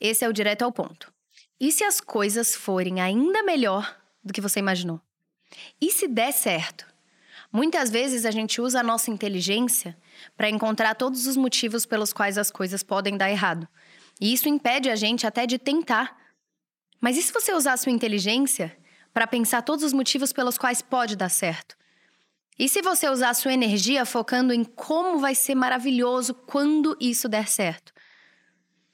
Esse é o direto ao ponto. E se as coisas forem ainda melhor do que você imaginou? E se der certo? Muitas vezes a gente usa a nossa inteligência para encontrar todos os motivos pelos quais as coisas podem dar errado. E isso impede a gente até de tentar. Mas e se você usar a sua inteligência para pensar todos os motivos pelos quais pode dar certo? E se você usar a sua energia focando em como vai ser maravilhoso quando isso der certo?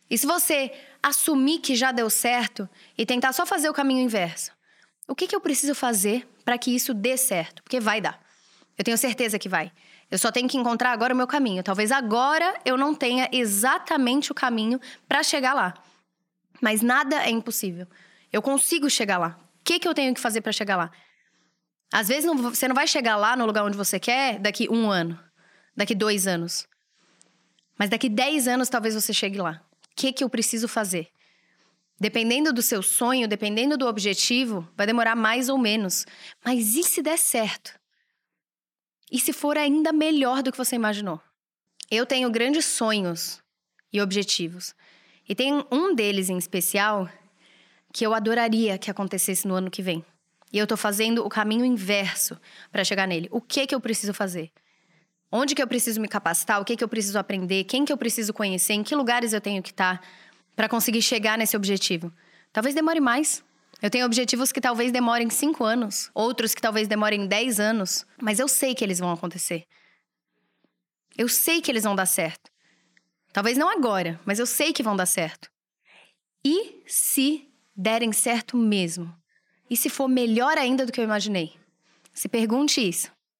E se você assumir que já deu certo e tentar só fazer o caminho inverso? O que, que eu preciso fazer para que isso dê certo? Porque vai dar. Eu tenho certeza que vai. Eu só tenho que encontrar agora o meu caminho. Talvez agora eu não tenha exatamente o caminho para chegar lá. Mas nada é impossível. Eu consigo chegar lá. O que, que eu tenho que fazer para chegar lá? Às vezes não, você não vai chegar lá no lugar onde você quer daqui um ano, daqui dois anos. Mas daqui dez anos talvez você chegue lá. Que, que eu preciso fazer? Dependendo do seu sonho, dependendo do objetivo, vai demorar mais ou menos. Mas e se der certo? E se for ainda melhor do que você imaginou? Eu tenho grandes sonhos e objetivos. E tem um deles em especial que eu adoraria que acontecesse no ano que vem. E eu tô fazendo o caminho inverso para chegar nele. O que que eu preciso fazer? Onde que eu preciso me capacitar? O que que eu preciso aprender? Quem que eu preciso conhecer? Em que lugares eu tenho que estar para conseguir chegar nesse objetivo? Talvez demore mais. Eu tenho objetivos que talvez demorem cinco anos, outros que talvez demorem dez anos, mas eu sei que eles vão acontecer. Eu sei que eles vão dar certo. Talvez não agora, mas eu sei que vão dar certo. E se derem certo mesmo? E se for melhor ainda do que eu imaginei? Se pergunte isso.